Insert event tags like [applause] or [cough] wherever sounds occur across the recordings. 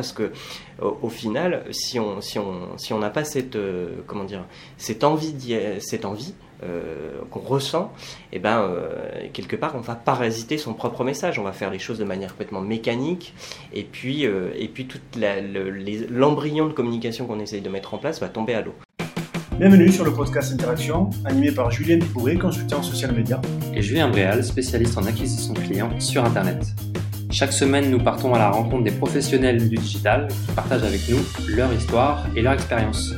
parce que au, final, si on si on si on n'a pas cette comment dire cette envie cette envie qu'on ressent, et eh ben quelque part on va parasiter son propre message. On va faire les choses de manière complètement mécanique, et puis et puis toute l'embryon de communication qu'on essaye de mettre en place va tomber à l'eau. Bienvenue sur le podcast Interaction, animé par Julien Pibouré, consultant social média. Et Julien Bréal, spécialiste en acquisition client sur Internet. Chaque semaine, nous partons à la rencontre des professionnels du digital qui partagent avec nous leur histoire et leur expérience.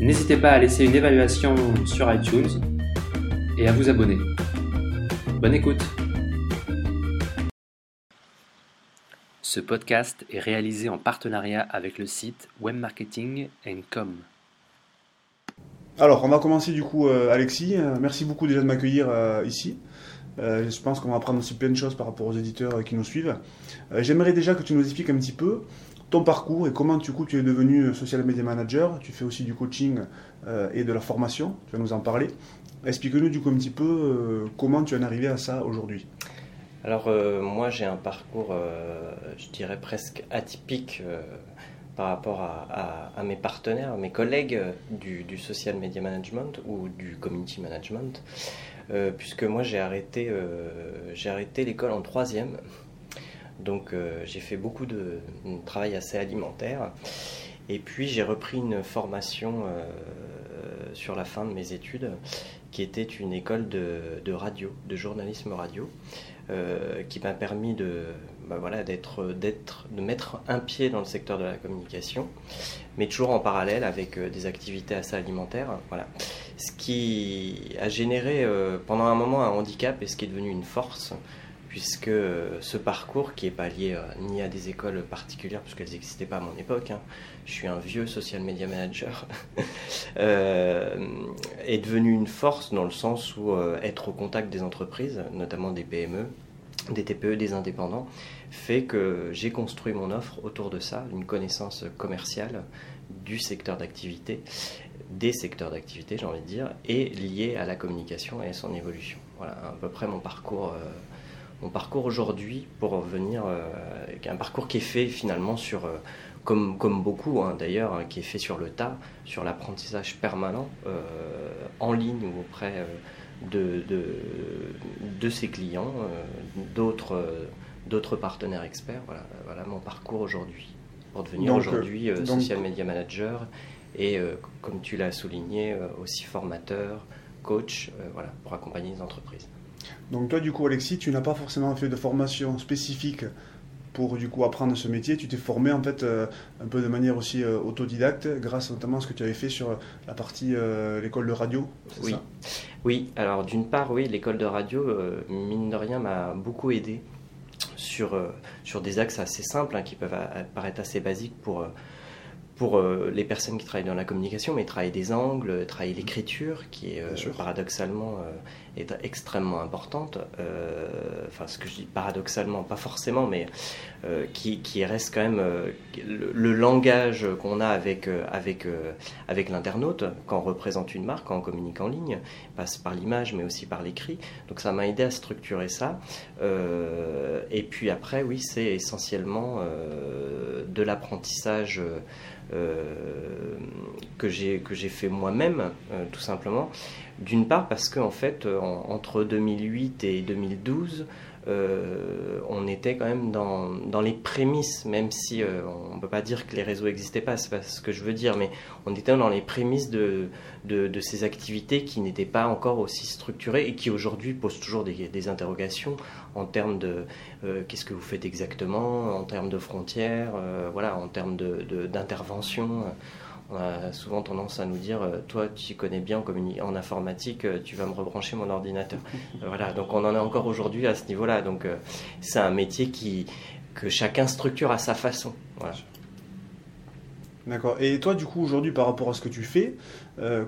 N'hésitez pas à laisser une évaluation sur iTunes et à vous abonner. Bonne écoute Ce podcast est réalisé en partenariat avec le site webmarketing.com. Alors, on va commencer du coup, euh, Alexis. Euh, merci beaucoup déjà de m'accueillir euh, ici. Je pense qu'on va apprendre aussi plein de choses par rapport aux éditeurs qui nous suivent. J'aimerais déjà que tu nous expliques un petit peu ton parcours et comment du coup tu es devenu social media manager. Tu fais aussi du coaching et de la formation. Tu vas nous en parler. Explique-nous du coup un petit peu comment tu en es arrivé à ça aujourd'hui. Alors moi j'ai un parcours, je dirais presque atypique par rapport à, mes partenaires, mes collègues du, social media management ou du community management, euh, puisque moi j'ai arrêté, euh, j'ai arrêté l'école en troisième, donc euh, j'ai fait beaucoup de, travail assez alimentaire, et puis j'ai repris une formation sur la fin de mes études, qui était une école de radio, de journalisme radio. Qui m'a permis de, bah voilà, de mettre un pied dans le secteur de la communication, mais toujours en parallèle avec des activités assez alimentaires. Ce qui a généré euh, pendant un moment un handicap et ce qui est devenu une force, puisque ce parcours, qui n'est pas lié ni à des écoles particulières, puisqu'elles n'existaient pas à mon époque, hein, je suis un vieux social media manager, [laughs] est devenu une force dans le sens où être au contact des entreprises, notamment des PME, des TPE, des indépendants, fait que j'ai construit mon offre autour de ça, une connaissance commerciale du secteur d'activité, des secteurs d'activité, j'ai envie de dire, et liée à la communication et à son évolution. Voilà à peu près mon parcours. Euh, mon parcours aujourd'hui pour venir, euh, un parcours qui est fait finalement sur, euh, comme, comme beaucoup hein, d'ailleurs, hein, qui est fait sur le tas, sur l'apprentissage permanent, en ligne ou auprès de, de, ses clients, d'autres, d'autres partenaires experts. Voilà, voilà mon parcours aujourd'hui, pour devenir aujourd'hui social media manager et, comme tu l'as souligné, aussi formateur, coach, voilà, pour accompagner les entreprises. Donc toi, du coup, Alexis, tu n'as pas forcément fait de formation spécifique pour du coup apprendre ce métier, tu t'es formé en fait euh, un peu de manière aussi euh, autodidacte, grâce notamment à ce que tu avais fait sur la partie euh, l'école de radio. Oui. Ça? Oui. Alors d'une part, oui, l'école de radio, mine de rien, m'a beaucoup aidé sur sur des axes assez simples hein, qui peuvent paraître assez basiques pour pour les personnes qui travaillent dans la communication, mais travailler des angles, travailler l'écriture, qui est paradoxalement est extrêmement importante. Euh, enfin, ce que je dis paradoxalement, pas forcément, mais euh, qui, qui, reste quand même euh, le, langage qu'on a avec, avec, avec l'internaute quand on représente une marque, quand on communique en ligne, passe par l'image, mais aussi par l'écrit. Donc ça m'a aidé à structurer ça. et puis après, oui, c'est essentiellement de l'apprentissage. Que j'ai fait moi-même, tout simplement, d'une part parce qu'en fait, entre 2008 et 2012, euh, on était quand même dans, dans les prémices, même si euh, on ne peut pas dire que les réseaux n'existaient pas, c'est pas ce que je veux dire, mais on était dans les prémices de, de, ces activités qui n'étaient pas encore aussi structurées et qui aujourd'hui posent toujours des, des, interrogations en termes de euh, qu'est-ce que vous faites exactement, en termes de frontières, voilà, en termes d'intervention. De, on a souvent tendance à nous dire euh, Toi, tu connais bien en, en informatique, euh, tu vas me rebrancher mon ordinateur. [laughs] voilà, donc on en est encore aujourd'hui à ce niveau-là. Donc euh, c'est un métier qui, que chacun structure à sa façon. D'accord. Et toi, du coup, aujourd'hui, par rapport à ce que tu fais,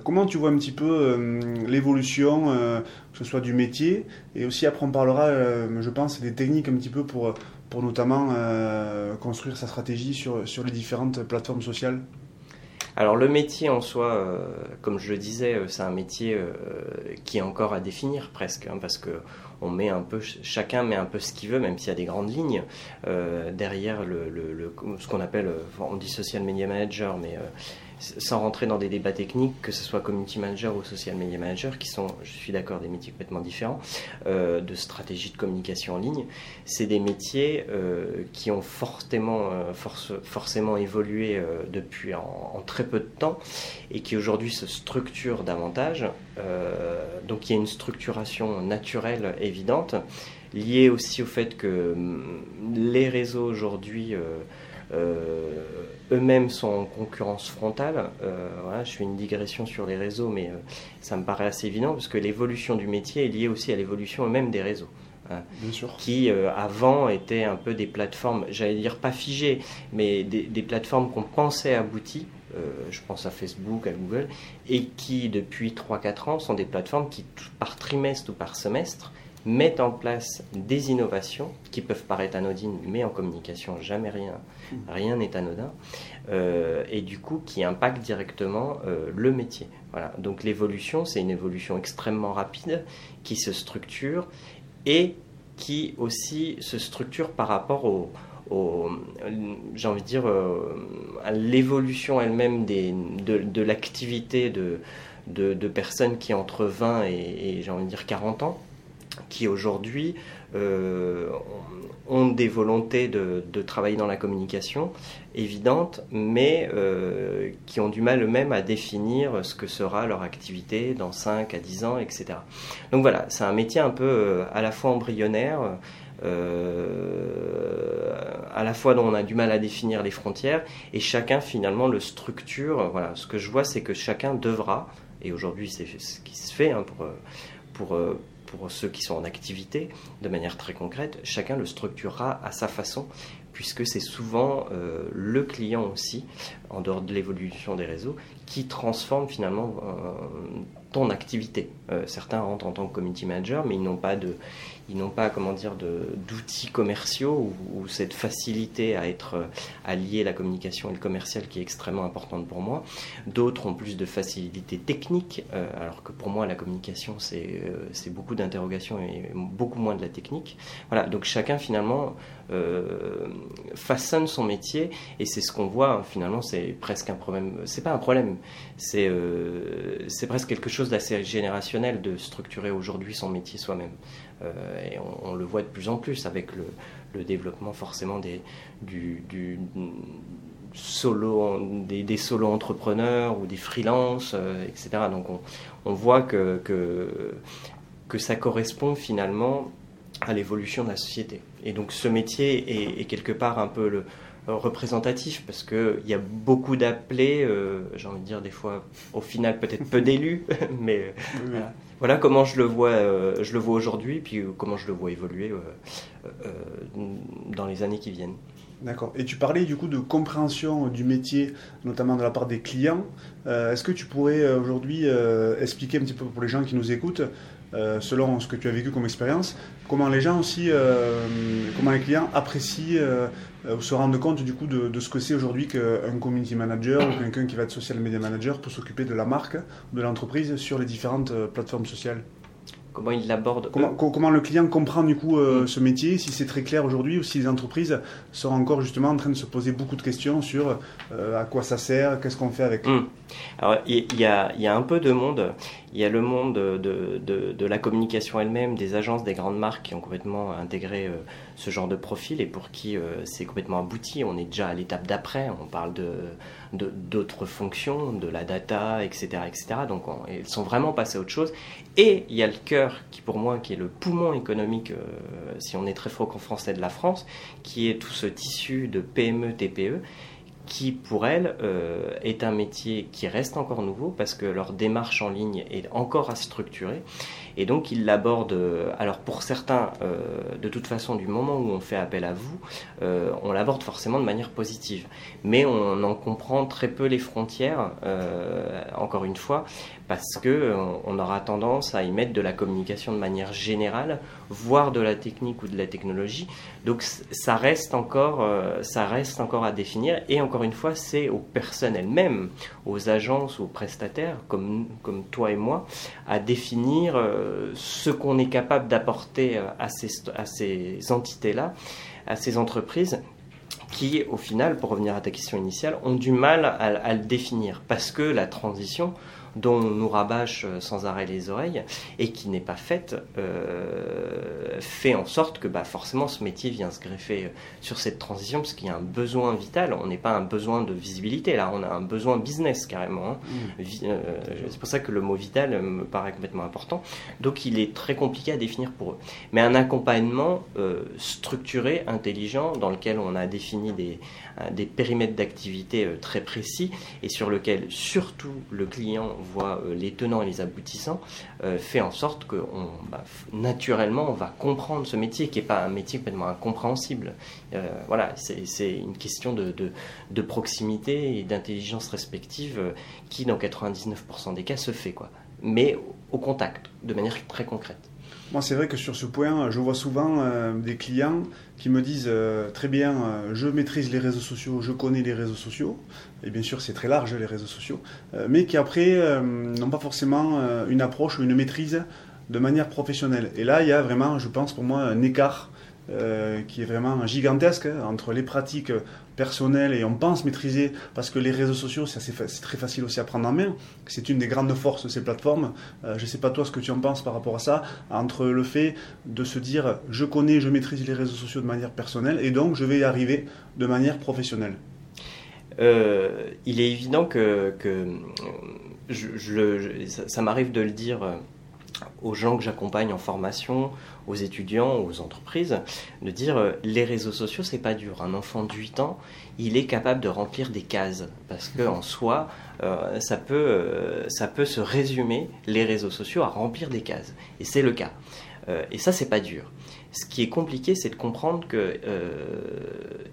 comment tu vois un petit peu l'évolution, que ce soit du métier, et aussi après on parlera, je pense, des techniques un petit peu pour, notamment construire sa stratégie sur les différentes plateformes sociales? Alors le métier en soi, euh, comme je le disais, euh, c'est un métier euh, qui est encore à définir presque, hein, parce que on met un peu, chacun met un peu ce qu'il veut, même s'il y a des grandes lignes. Derrière le, ce qu'on appelle, on dit social media manager, mais sans rentrer dans des débats techniques, que ce soit community manager ou social media manager, qui sont, je suis d'accord, des métiers complètement différents, euh, de stratégie de communication en ligne, c'est des métiers euh, qui ont fortement, euh, forcément évolué depuis en, très peu de temps et qui aujourd'hui se structurent davantage. donc il y a une structuration naturelle évidente, liée aussi au fait que hum, les réseaux aujourd'hui eux-mêmes sont en concurrence frontale. Euh, voilà, je fais une digression sur les réseaux, mais euh, ça me paraît assez évident parce que l'évolution du métier est liée aussi à l'évolution même des réseaux. Hein, qui avant étaient un peu des plateformes, j'allais dire pas figées, mais des, plateformes qu'on pensait abouties, je pense à Facebook, à Google, et qui depuis 3-4 ans sont des plateformes qui, par trimestre ou par semestre, mettent en place des innovations qui peuvent paraître anodines, mais en communication, jamais rien rien n'est anodin, euh, et du coup qui impactent directement euh, le métier. Voilà. Donc l'évolution, c'est une évolution extrêmement rapide qui se structure et qui aussi se structure par rapport au, j'ai envie de dire, euh, à l'évolution elle-même de, l'activité de, de, personnes qui entre 20 et, et j'ai envie de dire 40 ans qui aujourd'hui euh, ont des volontés de, travailler dans la communication évidentes, mais euh, qui ont du mal eux-mêmes à définir ce que sera leur activité dans 5 à 10 ans, etc. Donc voilà, c'est un métier un peu euh, à la fois embryonnaire, à la fois dont on a du mal à définir les frontières, et chacun finalement le structure. Voilà, ce que je vois, c'est que chacun devra, et aujourd'hui c'est ce qui se fait hein, pour, pour pour ceux qui sont en activité, de manière très concrète, chacun le structurera à sa façon, puisque c'est souvent euh, le client aussi, en dehors de l'évolution des réseaux, qui transforme finalement euh, ton activité. Euh, certains rentrent en tant que community manager, mais ils n'ont pas de, ils n'ont pas comment dire d'outils commerciaux ou, cette facilité à être à lier la communication et le commercial qui est extrêmement importante pour moi. D'autres ont plus de facilité technique, euh, alors que pour moi la communication c'est c'est beaucoup d'interrogations et beaucoup moins de la technique. Voilà, donc chacun finalement façonne son métier et c'est ce qu'on voit finalement c'est presque un problème. C'est pas un problème, c'est c'est presque quelque chose d'assez générationnel de structurer aujourd'hui son métier soi-même. Euh, et on, le voit de plus en plus avec le, développement forcément des, du, solo, des, des solo entrepreneurs ou des freelances, euh, etc. Donc on, voit que, que, ça correspond finalement à l'évolution de la société. Et donc ce métier est quelque part un peu le, représentatif parce qu'il y a beaucoup d'appelés, euh, j'ai envie de dire des fois au final peut-être peu [laughs] d'élus, mais voilà. comment je le vois, euh, je le vois aujourd'hui, puis comment je le vois évoluer euh, dans les années qui viennent. D'accord. Et tu parlais du coup de compréhension du métier, notamment de la part des clients. Est-ce que tu pourrais aujourd'hui expliquer un petit peu pour les gens qui nous écoutent euh, selon ce que tu as vécu comme expérience, comment les gens aussi, euh, comment les clients apprécient euh, ou se rendent compte du coup de, ce que c'est aujourd'hui qu'un community manager ou quelqu'un qui va être social media manager pour s'occuper de la marque de l'entreprise sur les différentes plateformes sociales? Comment il l'aborde. Comment, comment, le client comprend du coup euh, mm. ce métier, si c'est très clair aujourd'hui ou si les entreprises sont encore justement en train de se poser beaucoup de questions sur euh, à quoi ça sert, qu'est-ce qu'on fait avec. Mm. Alors il y, a, y, a, un peu de monde. Il y a le monde de, de, de, la communication elle-même, des agences, des grandes marques qui ont complètement intégré euh, ce genre de profil et pour qui c'est complètement abouti. On est déjà à l'étape d'après. On parle de d'autres fonctions, de la data, etc. etc. Donc ils sont vraiment passés à autre chose. Et il y a le cœur qui pour moi qui est le poumon économique, euh, si on est très franco français de la France, qui est tout ce tissu de PME, TPE qui pour elles euh, est un métier qui reste encore nouveau parce que leur démarche en ligne est encore à structurer et donc ils l'abordent euh, alors pour certains de toute façon du moment où on fait appel à vous on l'aborde forcément de manière positive. Mais on en comprend très peu les frontières encore une fois parce que euh, on aura tendance à y mettre de la communication de manière générale, voire de la technique ou de la technologie. Donc ça reste encore, euh, ça reste encore à définir. Et encore une fois, c'est aux personnes elles-mêmes, aux agences, aux prestataires, comme, comme toi et moi, à définir euh, ce qu'on est capable d'apporter à ces, à ces entités-là, à ces entreprises, qui, au final, pour revenir à ta question initiale, ont du mal à le définir. Parce que la transition, dont on nous rabâche euh, sans arrêt les oreilles et qui n'est pas faite, euh, fait en sorte que bah, forcément ce métier vient se greffer euh, sur cette transition parce qu'il y a un besoin vital. On n'est pas un besoin de visibilité, là, on a un besoin business carrément. Hein. Mmh. c'est pour ça que le mot vital me paraît complètement important. Donc il est très compliqué à définir pour eux. Mais un accompagnement structuré, intelligent, dans lequel on a défini des, des périmètres d'activité très précis et sur lequel surtout le client voit euh, les tenants et les aboutissants, euh, fait en sorte que bah, naturellement, on va comprendre ce métier qui n'est pas un métier complètement incompréhensible. Euh, voilà, c'est une question de, de, proximité et d'intelligence respective qui, dans 99% des cas, se fait, quoi. mais au contact, de manière très concrète. Moi, c'est vrai que sur ce point, je vois souvent des clients qui me disent très bien, je maîtrise les réseaux sociaux, je connais les réseaux sociaux, et bien sûr c'est très large les réseaux sociaux, euh, mais qui après euh, n'ont pas forcément euh, une approche ou une maîtrise de manière professionnelle. Et là il y a vraiment, je pense pour moi, un écart qui est vraiment gigantesque hein, entre les pratiques personnelles et on pense maîtriser, parce que les réseaux sociaux c'est très facile aussi à prendre en main, c'est une des grandes forces de ces plateformes. je ne sais pas toi ce que tu en penses par rapport à ça, entre le fait de se dire je connais, je maîtrise les réseaux sociaux de manière personnelle et donc je vais y arriver de manière professionnelle. Euh, il est évident que, je, ça, m'arrive de le dire euh, aux gens que j'accompagne en formation, aux étudiants, aux entreprises, de dire euh, les réseaux sociaux, c'est pas dur. Un enfant de 8 ans, il est capable de remplir des cases parce que en soi, ça peut, ça peut se résumer les réseaux sociaux à remplir des cases. Et c'est le cas. et ça, c'est pas dur. Ce qui est compliqué, c'est de comprendre que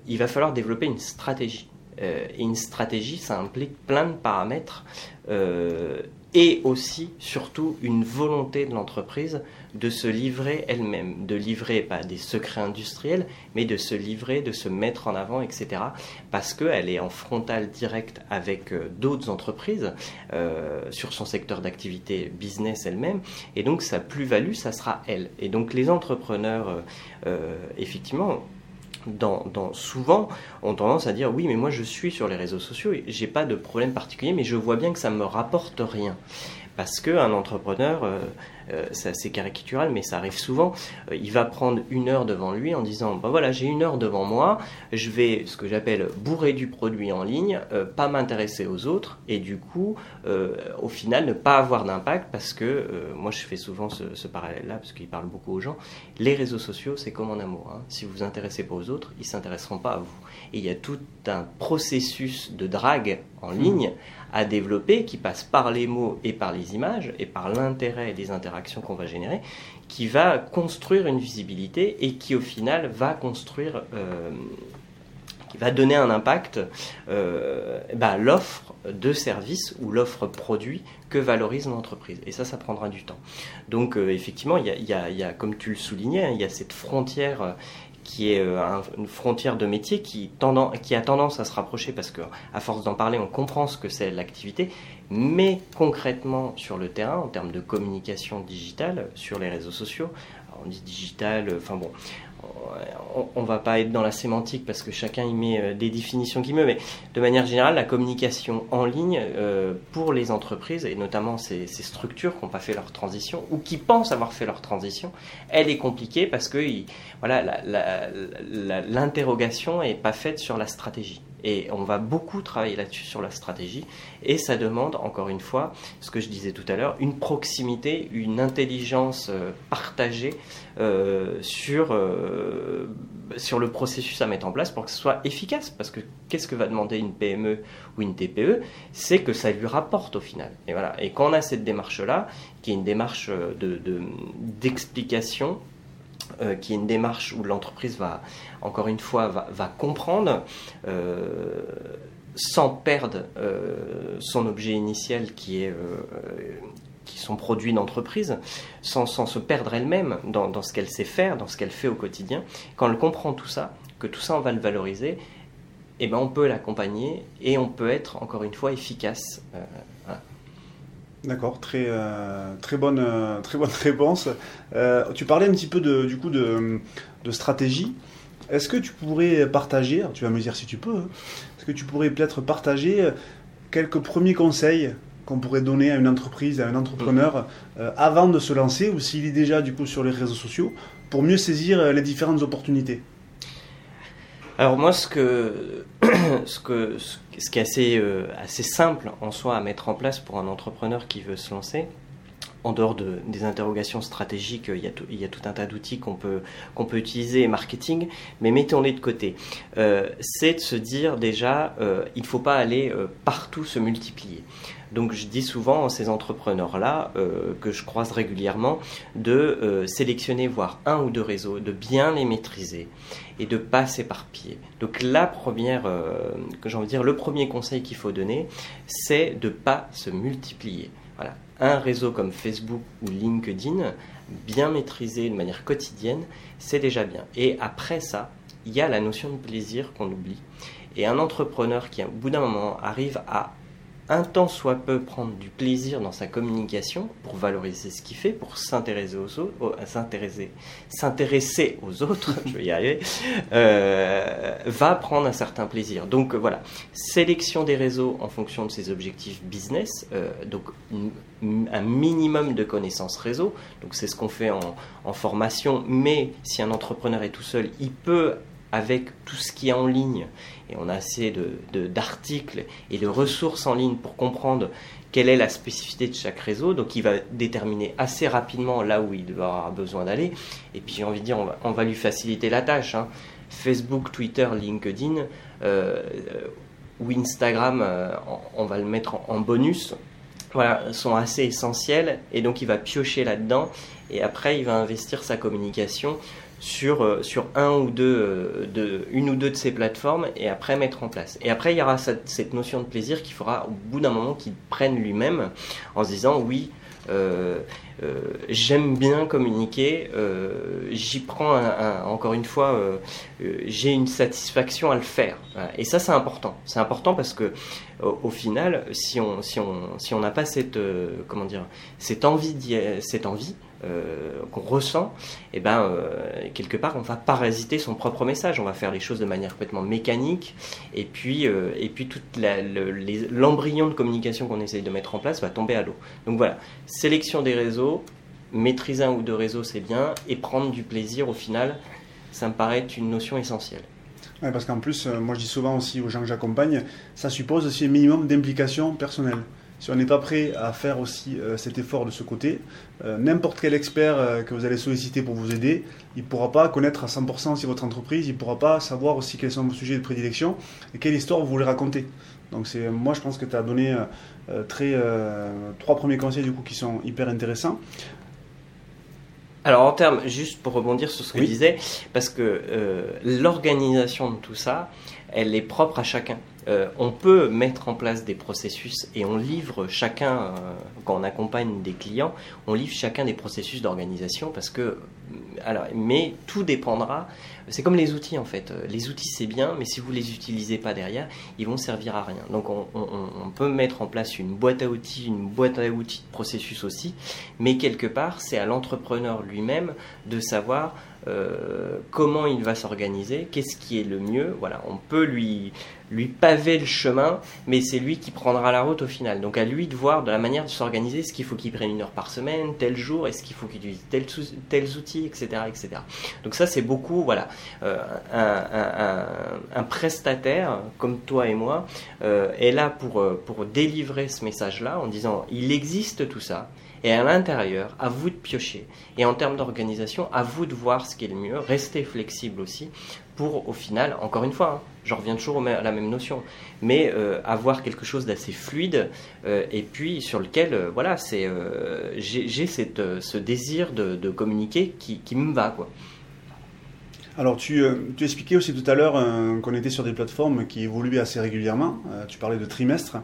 il va falloir développer une stratégie. Euh, et une stratégie, ça implique plein de paramètres euh, et aussi, surtout, une volonté de l'entreprise de se livrer elle-même, de livrer pas des secrets industriels, mais de se livrer, de se mettre en avant, etc. Parce qu'elle est en frontal direct avec euh, d'autres entreprises sur son secteur d'activité business elle-même, et donc sa plus-value, ça sera elle. Et donc les entrepreneurs, effectivement, dans, souvent ont tendance à dire oui mais moi je suis sur les réseaux sociaux et j'ai pas de problème particulier mais je vois bien que ça me rapporte rien. Parce qu'un entrepreneur euh, euh, c'est assez caricatural, mais ça arrive souvent, euh, il va prendre une heure devant lui en disant, ben voilà, j'ai une heure devant moi, je vais, ce que j'appelle, bourrer du produit en ligne, euh, pas m'intéresser aux autres, et du coup, au final, ne pas avoir d'impact, parce que, moi je fais souvent ce, parallèle-là, parce qu'il parle beaucoup aux gens, les réseaux sociaux, c'est comme en amour. Hein. Si vous vous intéressez pas aux autres, ils s'intéresseront pas à vous. Et il y a tout un processus de drague en mmh. À développer qui passe par les mots et par les images et par l'intérêt des interactions qu'on va générer, qui va construire une visibilité et qui au final va construire, euh, qui va donner un impact euh, bah, l'offre de service ou l'offre produit que valorise l'entreprise. Et ça, ça prendra du temps. Donc euh, effectivement, il y, y, a, comme tu le soulignais, hein, il y a cette frontière qui est euh, une frontière de métier qui, a tendance à se rapprocher parce que à force d'en parler, on comprend ce que c'est l'activité, mais concrètement sur le terrain, en termes de communication digitale, sur les réseaux sociaux, on dit digital, euh, enfin bon, on, va pas être dans la sémantique parce que chacun y met euh, des définitions qu'il veut, mais de manière générale, la communication en ligne euh, pour les entreprises et notamment ces, structures qui n'ont pas fait leur transition ou qui pensent avoir fait leur transition, elle est compliquée parce que voilà, l'interrogation n'est pas faite sur la stratégie. Et on va beaucoup travailler là-dessus sur la stratégie. Et ça demande, encore une fois, ce que je disais tout à l'heure, une proximité, une intelligence euh, partagée euh, sur, euh, sur le processus à mettre en place pour que ce soit efficace. Parce que qu'est-ce que va demander une PME ou une TPE C'est que ça lui rapporte au final. Et, voilà. et quand on a cette démarche-là, qui est une démarche d'explication, de, euh, qui est une démarche où l'entreprise va, encore une fois, va, comprendre euh, sans perdre euh, son objet initial qui est qui son produit d'entreprise, sans, sans, se perdre elle-même dans, dans, ce qu'elle sait faire, dans ce qu'elle fait au quotidien. Quand elle comprend tout ça, que tout ça on va le valoriser, eh ben on peut l'accompagner et on peut être encore une fois efficace. D'accord, très, très, bonne, très bonne [laughs] réponse. tu parlais un petit peu de, du coup de, stratégie. Est-ce que tu pourrais partager, tu vas me dire si tu peux, hein, est-ce que tu pourrais peut-être partager quelques premiers conseils qu'on pourrait donner à une entreprise, à un entrepreneur euh, avant de se lancer ou s'il est déjà du coup sur les réseaux sociaux pour mieux saisir euh, les différentes opportunités? Alors moi, ce que, [clears throat] ce que, ce qui est assez, euh, assez simple en soi à mettre en place pour un entrepreneur qui veut se lancer, en dehors de, des interrogations stratégiques, il y a tout, un tas d'outils qu'on peut, qu'on peut utiliser marketing, mais mettons-les de côté. Euh, c'est de se dire déjà, euh, il ne faut pas aller partout se multiplier. Donc je dis souvent à ces entrepreneurs-là, que je croise régulièrement, de sélectionner, voire un ou deux réseaux, de bien les maîtriser et de pas s'éparpiller. Donc la première, que j'ai envie de dire, le premier conseil qu'il faut donner, c'est de pas se multiplier. Voilà un réseau comme Facebook ou LinkedIn, bien maîtrisé de manière quotidienne, c'est déjà bien. Et après ça, il y a la notion de plaisir qu'on oublie. Et un entrepreneur qui, au bout d'un moment, arrive à un temps soit peu prendre du plaisir dans sa communication pour valoriser ce qu'il fait, pour s'intéresser aux autres, euh, va prendre un certain plaisir. Donc voilà, sélection des réseaux en fonction de ses objectifs business, euh, donc un minimum de connaissances réseau. Donc c'est ce qu'on fait en formation, mais si un entrepreneur est tout seul, il peut avec tout ce qui est en ligne, on a assez d'articles de, et de ressources en ligne pour comprendre quelle est la spécificité de chaque réseau. Donc il va déterminer assez rapidement là où il va avoir besoin d'aller. Et puis j'ai envie de dire, on va, lui faciliter la tâche. Hein. Facebook, Twitter, LinkedIn euh, ou Instagram, euh, on, va le mettre en, en bonus. Voilà, sont assez essentiels et donc il va piocher là-dedans et après il va investir sa communication sur, euh, sur un ou deux, euh, de, une ou deux de ces plateformes et après mettre en place. Et après, il y aura cette, notion de plaisir qu'il fera au bout d'un moment qu'il prenne lui-même en se disant oui, euh, j'aime bien communiquer, j'y prends encore une fois, j'ai une satisfaction à le faire. Et ça, c'est important. C'est important parce que au, final, si on si on si on n'a pas cette comment dire cette envie cette envie euh, qu'on ressent, et eh ben, euh, quelque part, on va parasiter son propre message. On va faire les choses de manière complètement mécanique, et puis, euh, et puis tout l'embryon de communication qu'on essaye de mettre en place va tomber à l'eau. Donc voilà, sélection des réseaux, maîtriser un ou deux réseaux, c'est bien, et prendre du plaisir, au final, ça me paraît une notion essentielle. Parce qu'en plus, moi je dis souvent aussi aux gens que j'accompagne, ça suppose aussi un minimum d'implication personnelle si on n'est pas prêt à faire aussi euh, cet effort de ce côté, euh, n'importe quel expert euh, que vous allez solliciter pour vous aider, il ne pourra pas connaître à 100% si votre entreprise, il ne pourra pas savoir aussi quels sont vos sujets de prédilection et quelle histoire vous voulez raconter. Donc c'est, moi je pense que tu as donné très, trois premiers conseils du coup qui sont hyper intéressants. Alors en termes, juste pour rebondir sur ce que je disais, parce que l'organisation de tout ça, elle est propre à chacun. Euh, on peut mettre en place des processus et on livre chacun, euh, quand on accompagne des clients, on livre chacun des processus d'organisation parce que, euh, alors, mais tout dépendra. C'est comme les outils en fait. Les outils c'est bien, mais si vous les utilisez pas derrière, ils vont servir à rien. Donc on, on peut mettre en place une boîte à outils, une boîte à outils de processus aussi, mais quelque part c'est à l'entrepreneur lui-même de savoir euh, comment il va s'organiser, qu'est-ce qui est le mieux. Voilà, on peut lui, lui paver le chemin, mais c'est lui qui prendra la route au final. Donc à lui de voir de la manière de s'organiser, ce qu'il faut qu'il prenne une heure par semaine, tel jour, est-ce qu'il faut qu'il utilise tel, tels outils, etc., etc. Donc ça c'est beaucoup, voilà, euh, un, prestataire comme toi et moi euh, est là pour, pour délivrer ce message-là en disant il existe tout ça. Et à l'intérieur, à vous de piocher. Et en termes d'organisation, à vous de voir ce qui est le mieux. Restez flexible aussi pour, au final, encore une fois, hein, je reviens toujours à la même notion, mais euh, avoir quelque chose d'assez fluide euh, et puis sur lequel, euh, voilà, c'est, j'ai ce désir de, communiquer qui, qui, me va, quoi. Alors, tu, tu expliquais aussi tout à l'heure qu'on était sur des plateformes qui évoluaient assez régulièrement. tu parlais de trimestre.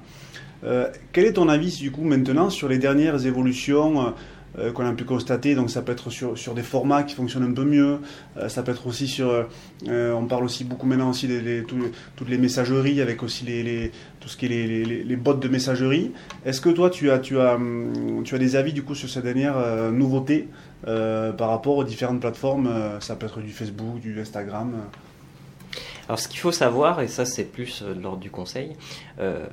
Euh, quel est ton avis du coup maintenant sur les dernières évolutions qu'on a pu constater? Donc ça peut être sur, des formats qui fonctionnent un peu mieux. ça peut être aussi sur. on parle aussi beaucoup maintenant aussi des, toutes les messageries avec aussi les, tout ce qui est les, bots de messagerie. Est-ce que toi tu as, tu, as, hum, tu as des avis du coup sur cette dernière nouveauté par rapport aux différentes plateformes Ça peut être du Facebook, du Instagram. Alors ce qu'il faut savoir, et ça c'est plus euh, lors du conseil, euh,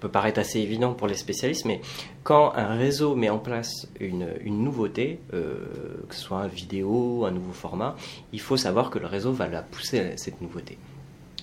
peut paraître assez évident pour les spécialistes, mais quand un réseau met en place une, nouveauté, euh, que ce soit une vidéo, un nouveau format, il faut savoir que le réseau va la pousser cette nouveauté.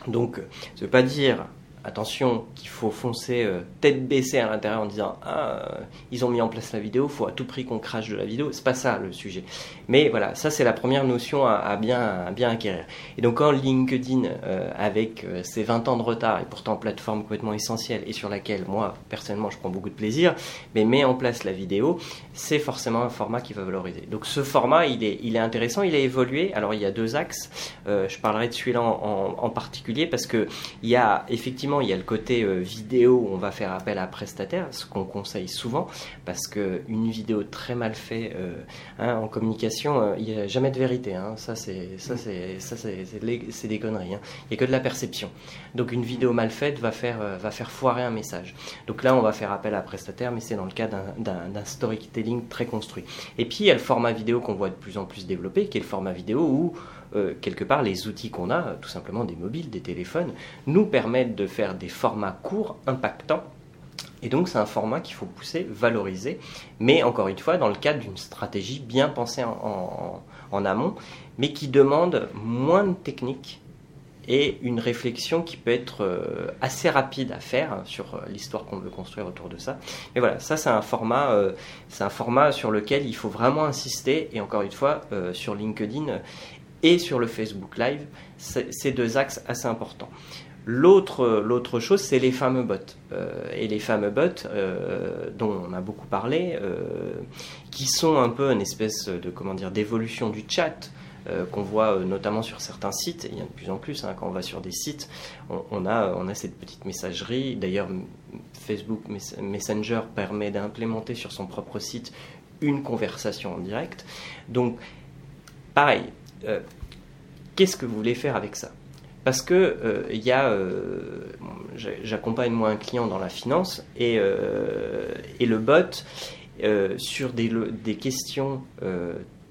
Donc, ça ne veut pas dire attention qu'il faut foncer euh, tête baissée à l'intérieur en disant ah euh, ils ont mis en place la vidéo, faut à tout prix qu'on crache de la vidéo. C'est pas ça le sujet. Mais voilà, ça c'est la première notion à, bien bien acquérir. Et donc quand LinkedIn euh, avec ses 20 ans de retard et pourtant plateforme complètement essentielle et sur laquelle moi personnellement je prends beaucoup de plaisir, mais met en place la vidéo, c'est forcément un format qui va valoriser. Donc ce format il est il intéressant, il a évolué. Alors il y a deux axes. je parlerai de celui-là en, en particulier parce que il y a effectivement il y a le côté euh, vidéo où on va faire appel à prestataire, ce qu'on conseille souvent, parce qu'une vidéo très mal faite euh, hein, en communication, euh, il n'y a jamais de vérité. Hein. Ça, c'est ça, c'est ça, c'est des conneries. Hein. Il n'y a que de la perception. Donc une vidéo mal faite va faire va faire foirer un message. Donc là, on va faire appel à prestataire, mais c'est dans le cas d'un storytelling très construit. Et puis il y a le format vidéo qu'on voit de plus en plus développé, qui est le format vidéo où euh, quelque part, les outils qu'on a, tout simplement des mobiles, des téléphones, nous permettent de faire des formats courts, impactants. Et donc, c'est un format qu'il faut pousser, valoriser, mais encore une fois, dans le cadre d'une stratégie bien pensée en, amont, mais qui demande moins de technique et une réflexion qui peut être euh, assez rapide à faire sur euh, l'histoire qu'on veut construire autour de ça. Mais voilà, ça c'est un format, c'est un format sur lequel il faut vraiment insister. Et encore une fois, sur LinkedIn, et sur le Facebook Live, ces deux axes assez importants. L'autre, chose, c'est les fameux bots. Euh, et les fameux bots, euh, dont on a beaucoup parlé, euh, qui sont un peu une espèce de, comment dire, d'évolution du chat, qu'on voit notamment sur certains sites, il y en a de plus en plus, hein, quand on va sur des sites, on, a, on a cette petite messagerie. D'ailleurs, Facebook Messenger permet d'implémenter sur son propre site une conversation en direct. Donc, pareil, euh, qu'est-ce que vous voulez faire avec ça? Parce que il euh, y a, euh, j'accompagne moi un client dans la finance et, et le bot sur des, des questions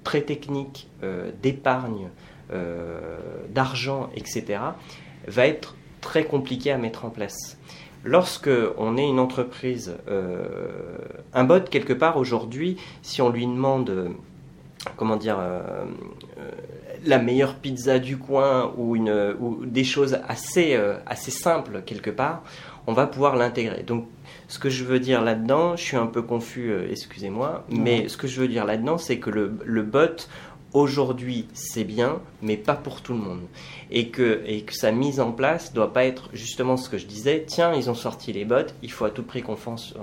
très techniques d'épargne, d'argent, etc., va être très compliqué à mettre en place. Lorsque on est une entreprise, un bot quelque part aujourd'hui, si on lui demande comment dire, la meilleure pizza du coin ou, une, ou des choses assez, euh, assez simples quelque part, on va pouvoir l'intégrer. Donc ce que je veux dire là-dedans, je suis un peu confus, euh, excusez-moi, mais ce que je veux dire là-dedans, c'est que le, le bot aujourd'hui c'est bien, mais pas pour tout le monde. Et que, sa mise en place doit pas être justement ce que je disais, tiens, ils ont sorti les bots, il faut à tout prix qu'on fonce,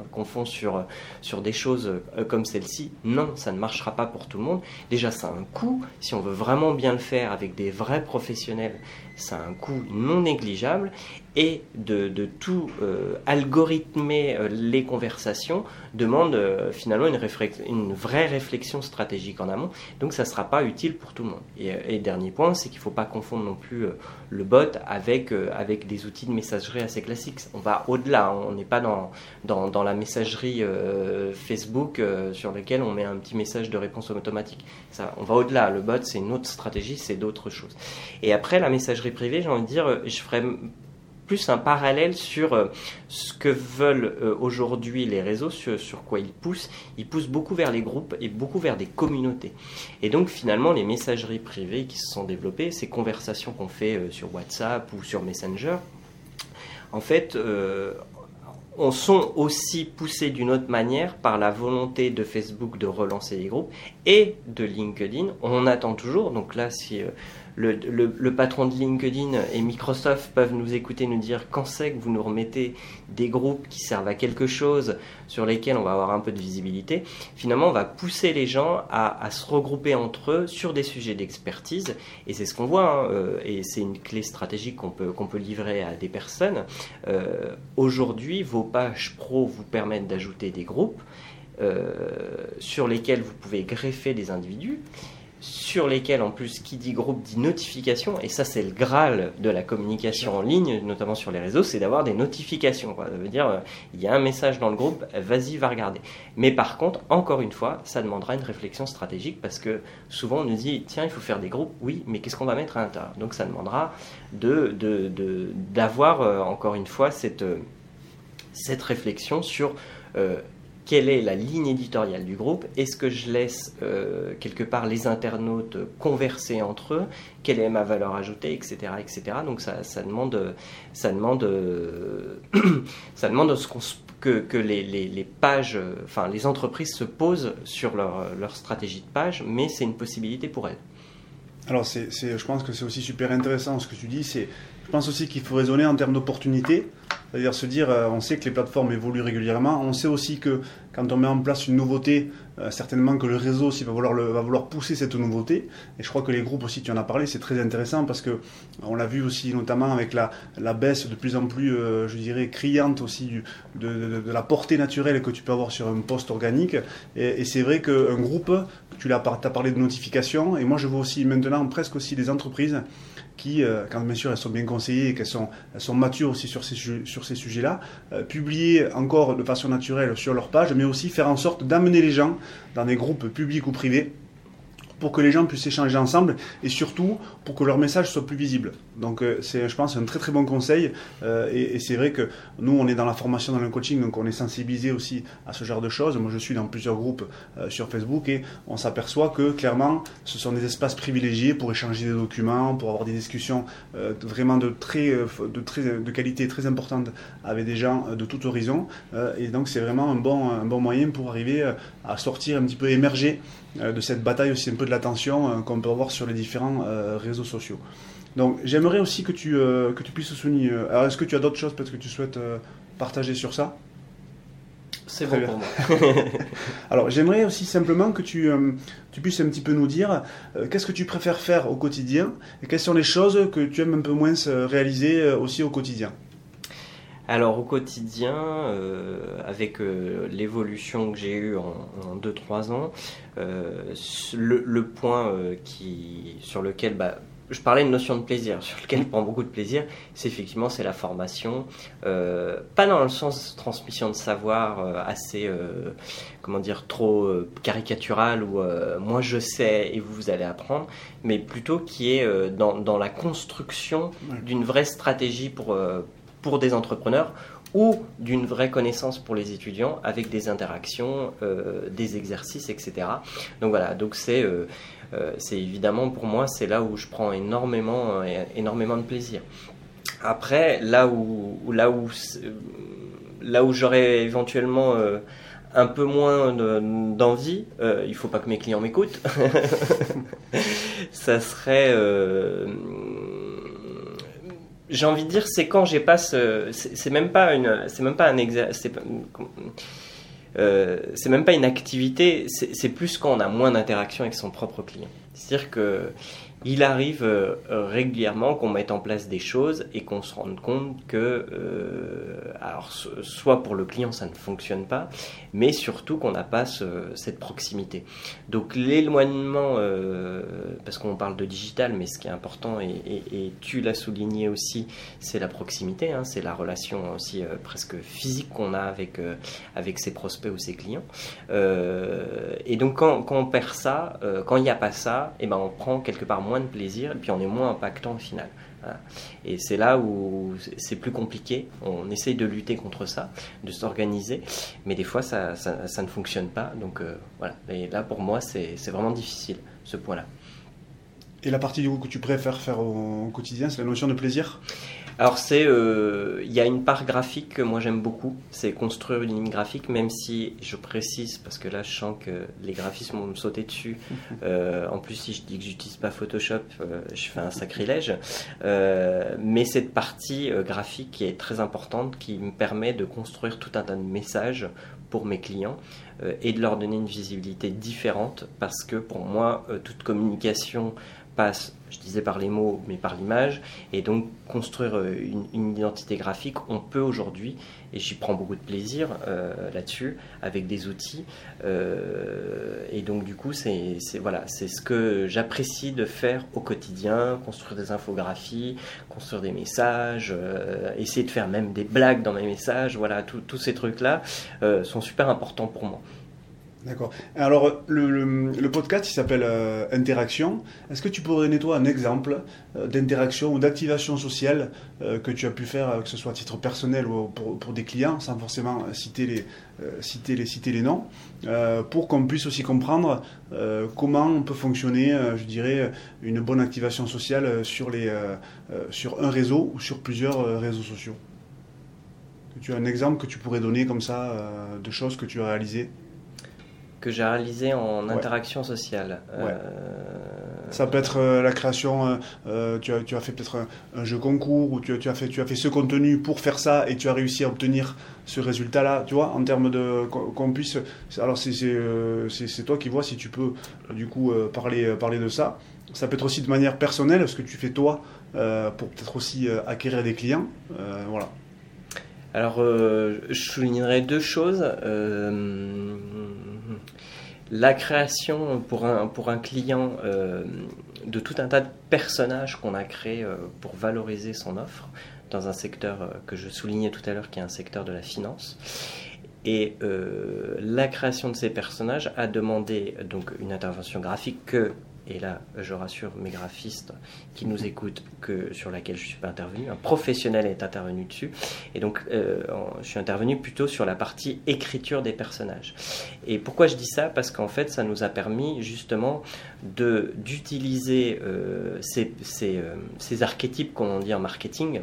sur, sur des choses euh, comme celle-ci. Non, ça ne marchera pas pour tout le monde. Déjà, ça a un coût. Si on veut vraiment bien le faire avec des vrais professionnels, ça a un coût non négligeable et de, tout euh, algorithmer euh, les conversations demande euh, finalement une, une, vraie réflexion stratégique en amont. Donc ça ne sera pas utile pour tout le monde. Et, dernier point, c'est qu'il ne faut pas confondre non plus le bot avec, avec des outils de messagerie assez classiques. On va au-delà, hein. on n'est pas dans, la messagerie Facebook sur laquelle on met un petit message de réponse automatique. Ça, on va au-delà. Le bot, c'est une autre stratégie, c'est d'autres choses. Et après, la messagerie privée, j'ai envie de dire, je ferais plus un parallèle sur euh, ce que veulent euh, aujourd'hui les réseaux, sur, quoi ils poussent. Ils poussent beaucoup vers les groupes et beaucoup vers des communautés. Et donc finalement, les messageries privées qui se sont développées, ces conversations qu'on fait euh, sur WhatsApp ou sur Messenger, en fait, on sont aussi poussés d'une autre manière par la volonté de Facebook de relancer les groupes et de LinkedIn. On attend toujours, donc là, si le, patron de LinkedIn et Microsoft peuvent nous écouter, nous dire quand c'est que vous nous remettez des groupes qui servent à quelque chose, sur lesquels on va avoir un peu de visibilité. Finalement, on va pousser les gens à, se regrouper entre eux sur des sujets d'expertise. Et c'est ce qu'on voit, hein, euh, et c'est une clé stratégique qu'on peut, peut livrer à des personnes. Euh, aujourd'hui, vos pages pro vous permettent d'ajouter des groupes sur lesquels vous pouvez greffer des individus sur lesquels, en plus, qui dit groupe dit notification, et ça c'est le graal de la communication en ligne, notamment sur les réseaux, c'est d'avoir des notifications. Ça veut dire, euh, il y a un message dans le groupe, vas-y, va regarder. Mais par contre, encore une fois, ça demandera une réflexion stratégique, parce que souvent on nous dit, tiens, il faut faire des groupes, oui, mais qu'est-ce qu'on va mettre à l'intérieur? Donc ça demandera d'avoir, de, de, euh, encore une fois, cette, euh, cette réflexion sur quelle est la ligne éditoriale du groupe Est-ce que je laisse euh, quelque part les internautes converser entre eux Quelle est ma valeur ajoutée, etc., etc. Donc ça, demande, ça demande, [coughs] ça demande que, les, pages, enfin les entreprises se posent sur leur, stratégie de page, mais c'est une possibilité pour elles. Alors, c'est, je pense que c'est aussi super intéressant ce que tu dis. Je pense aussi qu'il faut raisonner en termes d'opportunités. C'est-à-dire se dire, euh, on sait que les plateformes évoluent régulièrement, on sait aussi que quand on met en place une nouveauté, euh, certainement que le réseau aussi va vouloir, pousser cette nouveauté. Et je crois que les groupes aussi, tu en as parlé, c'est très intéressant parce que on l'a vu aussi notamment avec la, baisse de plus en plus, euh, je dirais, criante aussi de, la portée naturelle que tu peux avoir sur un poste organique. Et, c'est vrai qu'un groupe, tu as parlé de notification, et moi je vois aussi maintenant presque aussi des entreprises qui, euh, quand bien sûr elles sont bien conseillées et qu'elles sont, matures aussi sur ces, sur ces sujets-là, euh, publier encore de façon naturelle sur leur page, mais aussi faire en sorte d'amener les gens dans des groupes publics ou privés pour que les gens puissent échanger ensemble et surtout pour que leur message soit plus visible. Donc euh, c'est, je pense, un très très bon conseil. Euh, et, c'est vrai que nous, on est dans la formation, dans le coaching, donc on est sensibilisé aussi à ce genre de choses. Moi, je suis dans plusieurs groupes euh, sur Facebook et on s'aperçoit que clairement, ce sont des espaces privilégiés pour échanger des documents, pour avoir des discussions vraiment de très, de très de qualité très importante avec des gens de tout horizon. et donc c'est vraiment un bon, un bon moyen pour arriver à sortir un petit peu émerger de cette bataille aussi un peu de l'attention qu'on peut avoir sur les différents réseaux sociaux. Donc j'aimerais aussi que tu, euh, que tu puisses souligner. Euh, alors est-ce que tu as d'autres choses peut-être que tu souhaites euh, partager sur ça? C'est bon pour moi. [laughs] alors j'aimerais aussi simplement que tu, tu puisses un petit peu nous dire qu'est-ce que tu préfères faire au quotidien et quelles sont les choses que tu aimes un peu moins réaliser aussi au quotidien? Alors au quotidien, avec l'évolution que j'ai eue en 2-3 ans, le, le, point qui, sur lequel bah, je parlais de notion de plaisir, [laughs] sur lequel je prends beaucoup de plaisir, c'est effectivement c'est la formation, euh, pas dans le sens de transmission de savoir euh, assez, euh, comment dire, trop caricatural ou moi je sais et vous vous allez apprendre, mais plutôt qui est dans, dans, la construction d'une vraie stratégie pour, pour des entrepreneurs ou d'une vraie connaissance pour les étudiants avec des interactions, des exercices, etc. Donc voilà, donc c'est euh, c'est évidemment pour moi, c'est là où je prends énormément, euh, énormément de plaisir. Après, là où, là où, là où j'aurais éventuellement euh, un peu moins d'envie, il il faut pas que mes clients m'écoutent. [laughs] ça serait, j'ai envie de dire, c'est quand j'ai pas, c'est même pas une, c'est même pas un euh, c'est même pas une activité, c'est plus quand on a moins d'interaction avec son propre client. C'est-à-dire que il arrive euh, régulièrement qu'on mette en place des choses et qu'on se rende compte que, euh, alors, soit pour le client ça ne fonctionne pas, mais surtout qu'on n'a pas cette proximité. Donc l'éloignement, euh, parce qu'on parle de digital, mais ce qui est important, et, tu l'as souligné aussi, c'est la proximité, hein, c'est la relation aussi presque physique qu'on a avec, avec ses prospects ou ses clients. et donc quand, on perd ça, quand il n'y a pas ça, eh ben on prend quelque part moins de plaisir et puis on est moins impactant au final. Et c'est là où c'est plus compliqué. On essaye de lutter contre ça, de s'organiser, mais des fois ça, ça, ne fonctionne pas. Donc euh, voilà. Et là pour moi c'est vraiment difficile ce point-là. Et la partie du coup que tu préfères faire au, quotidien, c'est la notion de plaisir? Alors c'est, euh, il y a une part graphique que moi j'aime beaucoup, c'est construire une ligne graphique, même si je précise parce que là je sens que les graphismes vont me sauter dessus. [laughs] Euh, en plus si je dis que j'utilise pas Photoshop, euh, je fais un sacrilège. mais cette partie graphique qui est très importante, qui me permet de construire tout un tas de messages pour mes clients et de leur donner une visibilité différente, parce que pour moi toute communication passe je disais par les mots, mais par l'image. Et donc, construire euh, une, identité graphique, on peut aujourd'hui, et j'y prends beaucoup de plaisir euh, là-dessus, avec des outils. Euh, et donc, du coup, c'est voilà, ce que j'apprécie de faire au quotidien, construire des infographies, construire des messages, essayer de faire même des blagues dans mes messages. Voilà, tous ces trucs-là sont super importants pour moi. D'accord. Alors, le, podcast, il s'appelle euh, Interaction. Est-ce que tu pourrais donner, toi, un exemple euh, d'interaction ou d'activation sociale euh, que tu as pu faire, que ce soit à titre personnel ou pour, des clients, sans forcément citer les, citer les, citer les noms, pour qu'on puisse aussi comprendre comment on peut fonctionner, je dirais, une bonne activation sociale sur, les, sur un réseau ou sur plusieurs réseaux sociaux? Tu as un exemple que tu pourrais donner comme ça de choses que tu as réalisées? Que j'ai réalisé en interaction sociale. Euh, Ça peut être euh, la création, euh, tu, as, tu, as, fait peut-être un, jeu concours, ou tu, tu, as fait, tu as fait ce contenu pour faire ça, et tu as réussi à obtenir ce résultat-là, tu vois, en termes de... qu'on puisse... Alors c'est toi qui vois si tu peux, du coup, parler, parler de ça. Ça peut être aussi de manière personnelle, ce que tu fais toi, pour peut-être aussi acquérir des clients. voilà. Alors, je soulignerai deux choses la création pour un, client euh, de tout un tas de personnages qu'on a créés euh, pour valoriser son offre dans un secteur euh, que je soulignais tout à l'heure qui est un secteur de la finance. Et la création de ces personnages a demandé donc une intervention graphique que et là je rassure mes graphistes qui nous écoutent que sur laquelle je suis pas intervenu, un professionnel est intervenu dessus, et donc euh, je suis intervenu plutôt sur la partie écriture des personnages. Et pourquoi je dis ça? Parce qu'en fait ça nous a permis justement d'utiliser euh, ces, ces, euh, ces archétypes qu'on dit en marketing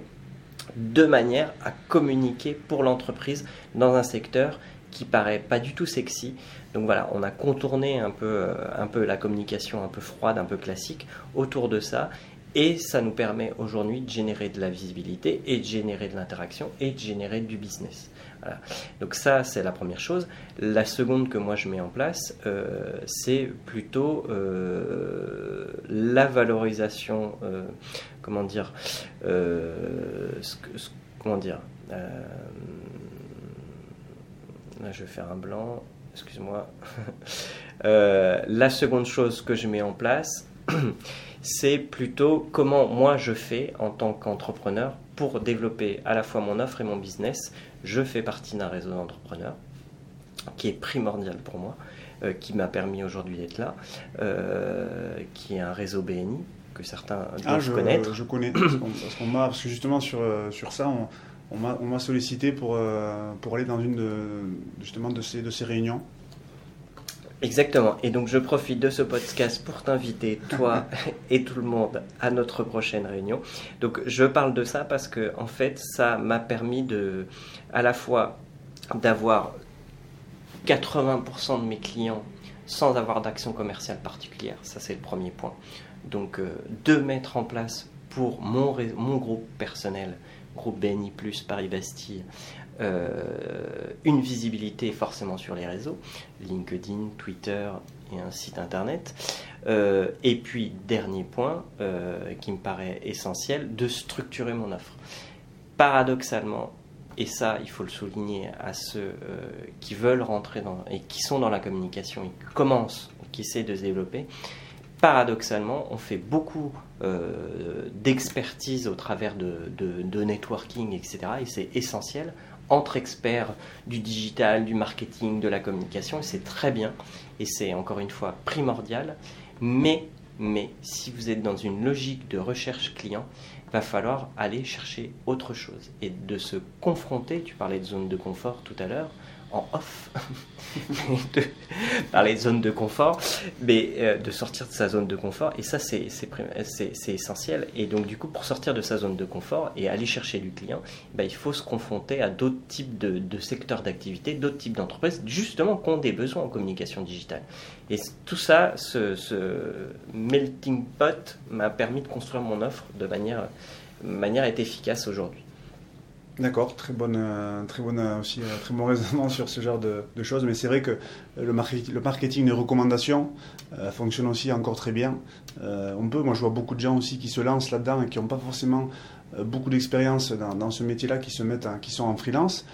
de manière à communiquer pour l'entreprise dans un secteur qui paraît pas du tout sexy. Donc voilà, on a contourné un peu, euh, un peu la communication un peu froide, un peu classique autour de ça. Et ça nous permet aujourd'hui de générer de la visibilité et de générer de l'interaction et de générer du business. Donc ça, c'est la première chose. La seconde que moi je mets en place, euh, c'est plutôt euh, la valorisation, comment dire, comment dire, Là, je vais faire un blanc. Excuse-moi. [laughs] Euh, la seconde chose que je mets en place, [clears throat] c'est plutôt comment moi je fais en tant qu'entrepreneur pour développer à la fois mon offre et mon business. Je fais partie d'un réseau d'entrepreneurs qui est primordial pour moi, euh, qui m'a permis aujourd'hui d'être là, euh, qui est un réseau BNI que certains ah, doivent je, connaître. Je connais, [clears throat] parce, parce que justement sur, sur ça, on, on m'a sollicité pour, euh, pour aller dans une de, justement de ces, de ces réunions. Exactement. Et donc je profite de ce podcast pour t'inviter, toi [laughs] et tout le monde, à notre prochaine réunion. Donc je parle de ça parce que en fait, ça m'a permis de, à la fois d'avoir 80% de mes clients sans avoir d'action commerciale particulière. Ça c'est le premier point. Donc euh, de mettre en place pour mon, mon groupe personnel groupe BNI, Paris Bastille, euh, une visibilité forcément sur les réseaux, LinkedIn, Twitter et un site internet. Euh, et puis, dernier point euh, qui me paraît essentiel, de structurer mon offre. Paradoxalement, et ça, il faut le souligner à ceux qui veulent rentrer dans, et qui sont dans la communication et qui commencent, qui essaient de se développer, paradoxalement, on fait beaucoup euh, d'expertise au travers de, networking, etc. Et c'est essentiel entre experts du digital, du marketing, de la communication, c'est très bien, et c'est encore une fois primordial. Mais, mais si vous êtes dans une logique de recherche client, il va falloir aller chercher autre chose et de se confronter, tu parlais de zone de confort tout à l'heure, en off, [laughs] de parler de zone de confort, mais euh, de sortir de sa zone de confort. Et ça, c'est essentiel. Et donc, du coup, pour sortir de sa zone de confort et aller chercher du client, bah, il faut se confronter à d'autres types de, secteurs d'activité, d'autres types d'entreprises, justement, qui ont des besoins en communication digitale. Et tout ça, ce, melting pot m'a permis de construire mon offre de manière, manière efficace aujourd'hui. D'accord, très bonne, euh, très bonne euh, aussi, euh, très bon [laughs] raisonnement sur ce genre de, choses. Mais c'est vrai que le, marketing, le marketing des recommandations fonctionne aussi encore très bien. on peut, moi je vois beaucoup de gens aussi qui se lancent là-dedans et qui n'ont pas forcément beaucoup d'expérience dans, ce métier-là, qui se mettent, qui sont en freelance.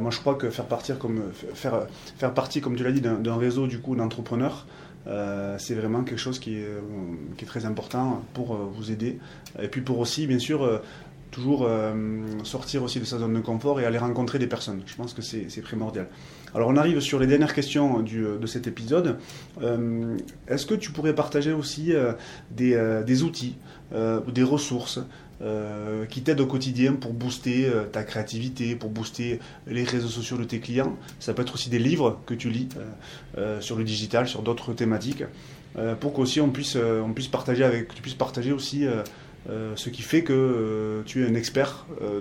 moi je crois que faire partir comme faire, faire partie, comme tu l'as dit, d'un réseau du coup d'entrepreneurs. c'est vraiment quelque chose qui est, très important pour vous aider. Et puis pour aussi, bien sûr, toujours euh, sortir aussi de sa zone de confort et aller rencontrer des personnes. Je pense que c'est primordial. Alors on arrive sur les dernières questions du, de cet épisode. Euh, est-ce que tu pourrais partager aussi euh, des, des, outils ou des ressources qui t'aident au quotidien pour booster ta créativité, pour booster les réseaux sociaux de tes clients? Ça peut être aussi des livres que tu lis sur le digital, sur d'autres thématiques, pour qu'aussi on puisse, on puisse partager avec, tu puisses partager aussi euh, ce qui fait que euh, tu es un expert euh,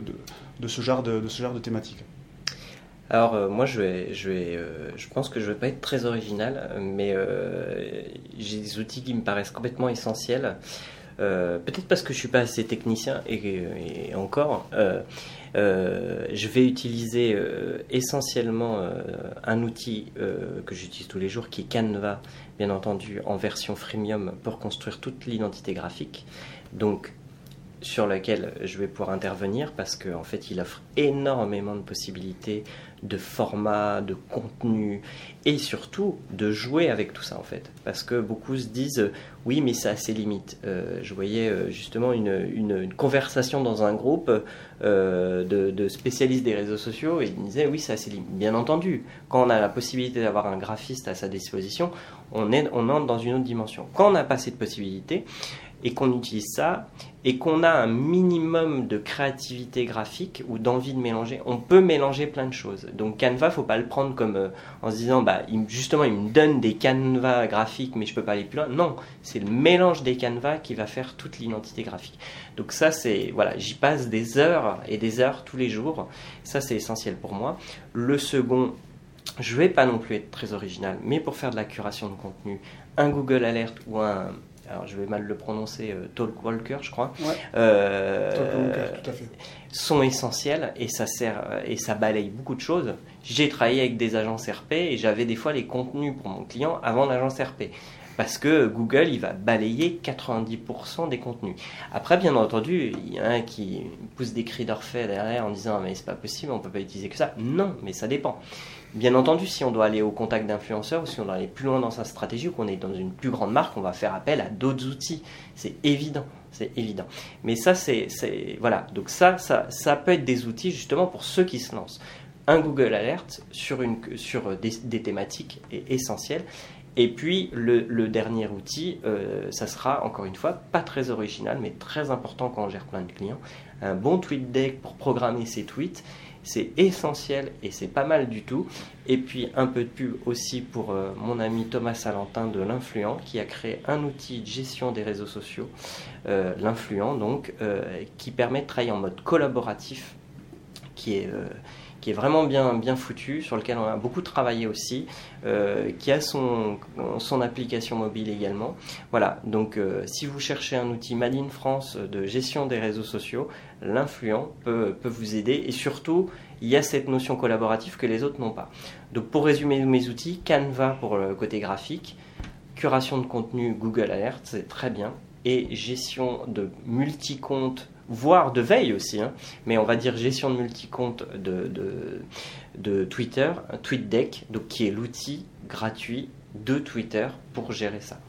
de, ce genre de, thématique. Alors moi je vais, je pense que je vais pas être très original, mais j'ai des outils qui me paraissent complètement essentiels. Peut-être parce que je suis pas assez technicien et, encore, je vais utiliser essentiellement un outil que j'utilise tous les jours qui est Canva, bien entendu en version freemium pour construire toute l'identité graphique donc sur lequel je vais pouvoir intervenir parce qu'en fait il offre énormément de possibilités de formats, de contenu et surtout de jouer avec tout ça en fait parce que beaucoup se disent oui mais ça a ses limites. Euh, je voyais euh, justement une, conversation dans un groupe euh, de, spécialistes des réseaux sociaux et ils disaient oui ça a ses limites. Bien entendu, quand on a la possibilité d'avoir un graphiste à sa disposition, on, est, on entre dans une autre dimension. Quand on n'a pas cette possibilité, et qu'on utilise ça et qu'on a un minimum de créativité graphique ou d'envie de mélanger, on peut mélanger plein de choses. Donc Canva, faut pas le prendre comme euh, en se disant bah justement il me donne des canevas graphiques mais je peux pas aller plus loin. Non, c'est le mélange des canevas qui va faire toute l'identité graphique. Donc ça c'est voilà, j'y passe des heures et des heures tous les jours. Ça c'est essentiel pour moi. Le second je vais pas non plus être très original, mais pour faire de la curation de contenu, un Google Alert ou un, alors je vais mal le prononcer, euh, Talkwalker, je crois, euh, tout à fait. sont essentiels et ça sert euh, et ça balaye beaucoup de choses. J'ai travaillé avec des agences RP et j'avais des fois les contenus pour mon client avant l'agence RP. Parce que Google, il va balayer 90% des contenus. Après, bien entendu, il y en a un qui pousse des cris d'orfait derrière en disant mais c'est pas possible, on peut pas utiliser que ça. Non, mais ça dépend. Bien entendu, si on doit aller au contact d'influenceurs ou si on doit aller plus loin dans sa stratégie ou qu'on est dans une plus grande marque, on va faire appel à d'autres outils. C'est évident, c'est évident. Mais ça, c'est voilà. Donc ça, ça, ça peut être des outils justement pour ceux qui se lancent. Un Google Alert sur, une, sur des, thématiques est essentiel. Et puis le, dernier outil, euh, ça sera encore une fois pas très original, mais très important quand on gère plein de clients. Un bon tweet deck pour programmer ses tweets c'est essentiel et c'est pas mal du tout. Et puis un peu de pub aussi pour euh, mon ami Thomas Salentin de l'Influent qui a créé un outil de gestion des réseaux sociaux, euh, l'Influent donc, euh, qui permet de travailler en mode collaboratif, qui est qui est vraiment bien, foutu, sur lequel on a beaucoup travaillé aussi, euh, qui a son, son application mobile également. Voilà, donc euh, si vous cherchez un outil Made in France de gestion des réseaux sociaux, l'influent peut, peut vous aider et surtout, il y a cette notion collaborative que les autres n'ont pas. Donc pour résumer mes outils, Canva pour le côté graphique, curation de contenu Google Alert, c'est très bien, et gestion de multi-comptes voire de veille aussi, hein. mais on va dire gestion de multi-compte de, de, Twitter, TweetDeck, donc qui est l'outil gratuit de Twitter pour gérer ça.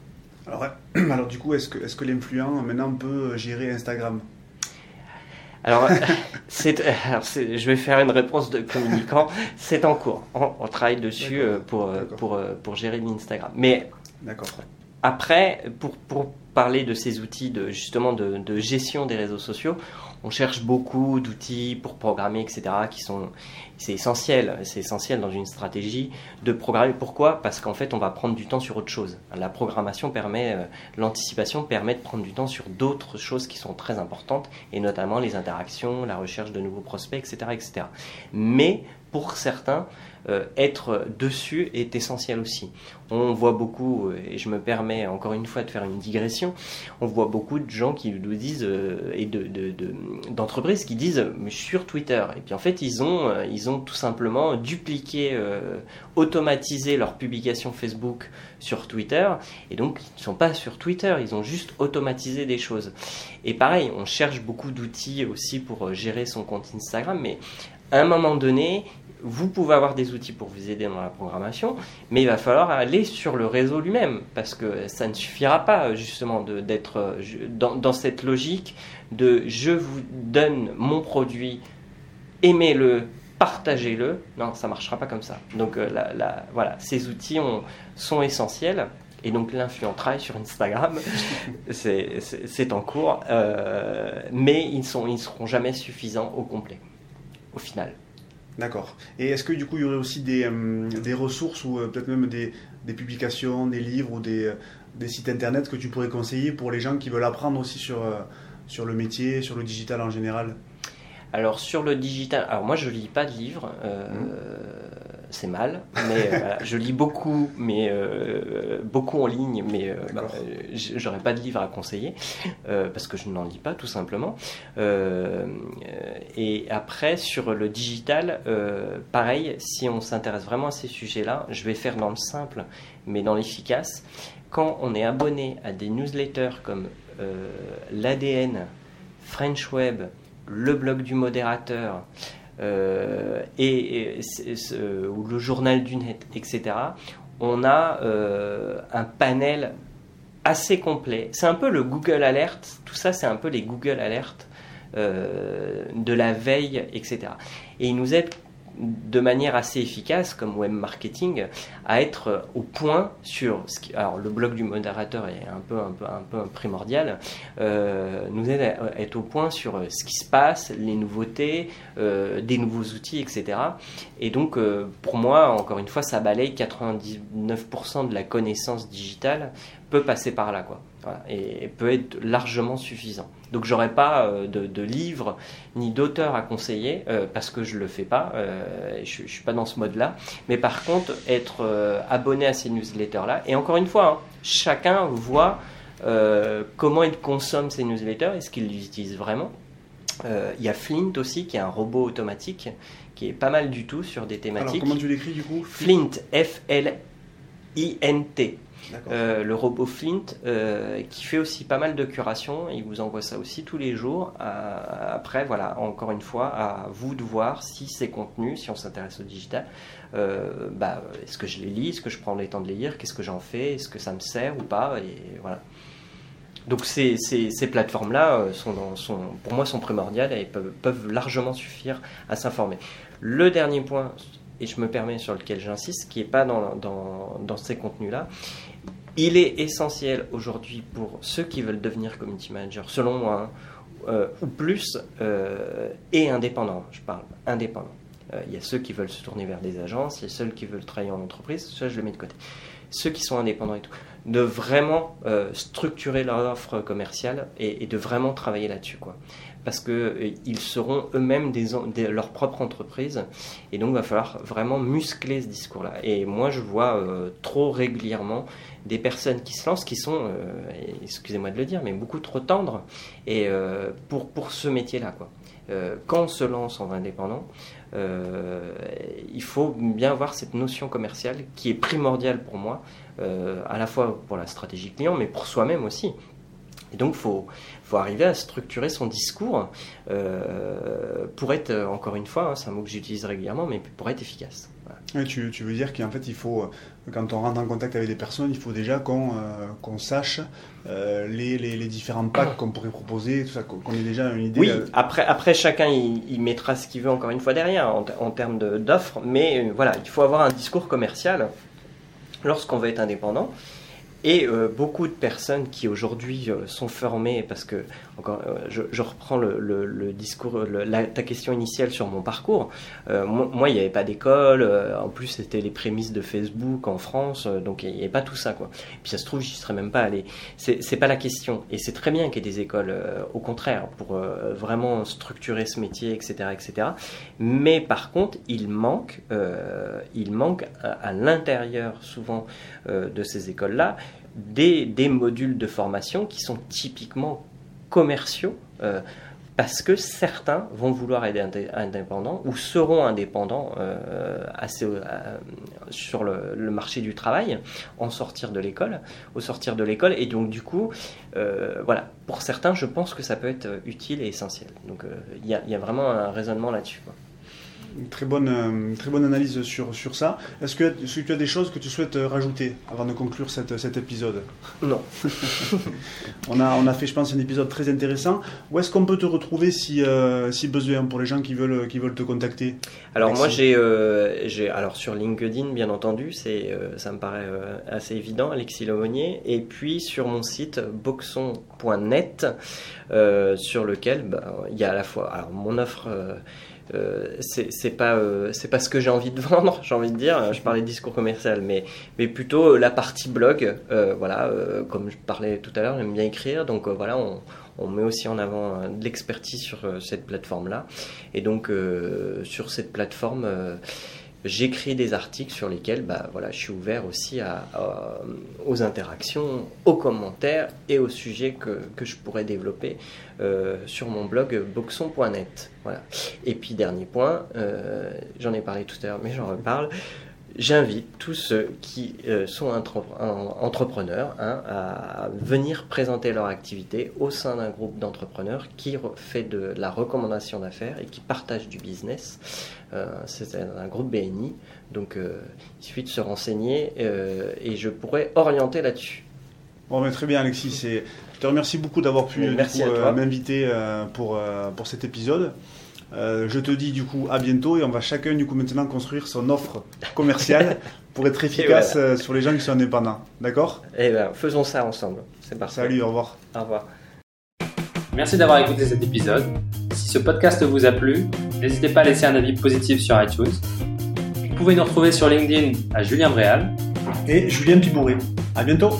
Alors, [clears throat] alors du coup, est-ce que, est que l'influent maintenant peut gérer Instagram? Alors, [laughs] je vais faire une réponse de communicant. C'est en cours. On, travaille dessus euh, pour, euh, pour, euh, pour gérer l'Instagram. Mais après, pour, pour parler de ces outils de justement de, gestion des réseaux sociaux, on cherche beaucoup d'outils pour programmer, etc. qui sont c'est essentiel, c'est essentiel dans une stratégie de programmer. Pourquoi? Parce qu'en fait, on va prendre du temps sur autre chose. La programmation permet, euh, l'anticipation permet de prendre du temps sur d'autres choses qui sont très importantes, et notamment les interactions, la recherche de nouveaux prospects, etc., etc. Mais pour certains, euh, être dessus est essentiel aussi. On voit beaucoup, euh, et je me permets encore une fois de faire une digression, on voit beaucoup de gens qui nous disent, euh, et d'entreprises de, qui disent sur Twitter. Et puis en fait, ils ont, ils ont tout simplement dupliqué, automatisé leur publication Facebook sur Twitter, et donc ils ne sont pas sur Twitter, ils ont juste automatisé des choses. Et pareil, on cherche beaucoup d'outils aussi pour gérer son compte Instagram, mais à un moment donné, vous pouvez avoir des outils pour vous aider dans la programmation, mais il va falloir aller sur le réseau lui-même, parce que ça ne suffira pas justement d'être euh, dans, cette logique de je vous donne mon produit, aimez-le, partagez-le. Non, ça ne marchera pas comme ça. Donc euh, voilà, ces outils sont essentiels. Et donc l'influent travaille sur Instagram, [laughs] c'est en cours, euh, mais ils ne ils seront jamais suffisants au complet, au final. D'accord. Et est-ce que du coup il y aurait aussi des, euh, des ressources ou euh, peut-être même des, des, publications, des livres ou des, euh, des, sites internet que tu pourrais conseiller pour les gens qui veulent apprendre aussi sur, sur le métier, sur le digital en général? Alors sur le digital, alors moi je lis pas de livres, mmh. C'est mal, mais euh, je lis beaucoup, mais euh, beaucoup en ligne, mais bah, j'aurais pas de livres à conseiller parce que je n'en lis pas tout simplement. et après sur le digital, pareil, si on s'intéresse vraiment à ces sujets-là, je vais faire dans le simple, mais dans l'efficace. Quand on est abonné à des newsletters comme l'ADN, French Web, le blog du modérateur euh, et, ou le journal du net, etc., on a euh, un panel assez complet. C'est un peu le Google Alert, tout ça c'est un peu les Google Alert euh, de la veille, etc. Et il nous aide de manière assez efficace, comme web marketing, à être au point sur ce qui. Alors, le blog du modérateur est un peu, un peu, un peu primordial, euh, nous aide à être au point sur euh, ce qui se passe, les nouveautés, euh, des nouveaux outils, etc. Et donc, pour moi, encore une fois, ça balaye 99% de la connaissance digitale peut passer par là, quoi. Et, peut être largement suffisant. Donc j'aurais pas euh, de, livres ni d'auteurs à conseiller euh, parce que je le fais pas, euh, je, ne suis pas dans ce mode-là. Mais par contre, être abonné à ces newsletters-là, et encore une fois, hein, chacun voit comment il consomme ces newsletters, est-ce qu'il les utilise vraiment. Il y a Flint aussi, qui est un robot automatique, qui est pas mal du tout sur des thématiques. Alors comment tu l'écris du coup? Flint, F-L-I-N-T. Euh, le robot Flint, euh, qui fait aussi pas mal de curation, il vous envoie ça aussi tous les jours. Euh, après, voilà, encore une fois, à vous de voir si ces contenus, si on s'intéresse au digital, bah, est-ce que je les lis, est-ce que je prends le temps de les lire, qu'est-ce que j'en fais, est-ce que ça me sert ou pas, et voilà. Donc ces, ces, plateformes-là, sont, pour moi, sont primordiales et peuvent, largement suffire à s'informer. Le dernier point, et je me permets sur lequel j'insiste, qui n'est pas dans, dans ces contenus-là, il est essentiel aujourd'hui pour ceux qui veulent devenir community manager, selon moi, euh, ou plus, euh, et indépendants, je parle, indépendants. Euh, il y a ceux qui veulent se tourner vers des agences, il y a ceux qui veulent travailler en entreprise, ça je le mets de côté. Ceux qui sont indépendants et tout, de vraiment structurer leur offre commerciale et, de vraiment travailler là-dessus. quoi parce qu'ils seront eux-mêmes des, leur propre entreprise. Et donc, il va falloir vraiment muscler ce discours-là. Et moi, je vois trop régulièrement des personnes qui se lancent, qui sont, euh, excusez-moi de le dire, mais beaucoup trop tendres et, pour, pour ce métier-là. Quoi. quand on se lance en indépendant, il faut bien avoir cette notion commerciale qui est primordiale pour moi, à la fois pour la stratégie client, mais pour soi-même aussi. Et donc, il faut, faut arriver à structurer son discours euh, pour être, euh, encore une fois, hein, c'est un mot que j'utilise régulièrement, mais pour être efficace. tu, tu, veux dire qu'en fait, il faut, euh, quand on rentre en contact avec des personnes, il faut déjà qu'on qu'on sache les, les, les, différents packs qu'on pourrait proposer, tout ça, qu'on ait déjà une idée. Oui, après, après chacun, il, mettra ce qu'il veut, encore une fois, derrière, en, en termes d'offres, mais voilà, il faut avoir un discours commercial lorsqu'on veut être indépendant Et euh, beaucoup de personnes qui aujourd'hui euh, sont formées, parce que, encore, euh, je, je, reprends le, le, le discours, la, ta question initiale sur mon parcours. moi, moi, il n'y avait pas d'école, en plus, c'était les prémices de Facebook en France, donc il n'y avait pas tout ça. Quoi. Et puis ça se trouve, j'y serais même pas allé. C'est pas la question. Et c'est très bien qu'il y ait des écoles, au contraire, pour vraiment structurer ce métier, etc. etc. Mais par contre, il manque, il manque à, à l'intérieur, souvent, de ces écoles-là, des, des, modules de formation qui sont typiquement commerciaux, euh, parce que certains vont vouloir être indépendants ou seront indépendants euh, assez, euh, sur le, marché du travail en sortir de l'école, au sortir de l'école, et donc du coup, voilà, pour certains, je pense que ça peut être utile et essentiel. Donc il y, y, a vraiment un raisonnement là-dessus une très bonne, très bonne analyse sur, sur ça. Est-ce que, est que, tu as des choses que tu souhaites euh, rajouter avant de conclure cette, cet épisode? Non. [laughs] on, a, on a fait, je pense, un épisode très intéressant. Où est-ce qu'on peut te retrouver si, euh, si besoin pour les gens qui veulent, qui veulent te contacter? Alors Alexis moi, j'ai, euh, j'ai, alors sur LinkedIn, bien entendu, c'est, euh, ça me paraît assez évident, Alexis Lemonnier. Et puis sur mon site boxon.net, sur lequel bah, il y a à la fois alors, mon offre euh, c'est pas euh, c'est pas ce que j'ai envie de [laughs] vendre, j'ai envie de dire. Je parlais de discours commercial, mais mais plutôt euh, la partie blog. voilà, comme je parlais tout à l'heure, j'aime bien écrire, donc voilà, on, on met aussi en avant de l'expertise sur cette plateforme là. Et donc sur cette plateforme j'écris des articles sur lesquels bah, voilà, je suis ouvert aussi aux interactions, aux commentaires et aux sujets que, que je pourrais développer euh, sur mon blog boxon.net. Voilà. Et puis dernier point, euh, j'en ai parlé tout à l'heure mais j'en reparle, J'invite tous ceux qui euh, sont entrepreneurs hein, à venir présenter leur activité au sein d'un groupe d'entrepreneurs qui fait de la recommandation d'affaires et qui partage du business. Euh, c'est un groupe BNI, donc euh, il suffit de se renseigner et je pourrais orienter là-dessus. Bon, très bien Alexis, je te remercie beaucoup d'avoir pu m'inviter pour, pour cet épisode. Euh, je te dis du coup à bientôt et on va chacun du coup maintenant construire son offre commerciale [laughs] pour être efficace voilà. Euh, sur les gens qui sont indépendants. D'accord? Eh bien, faisons ça ensemble. C'est parfait. Salut, au revoir. Au revoir. Merci d'avoir écouté cet épisode. Si ce podcast vous a plu, n'hésitez pas à laisser un avis positif sur iTunes. Vous pouvez nous retrouver sur LinkedIn à Julien Bréal et Julien Pibouret. À bientôt.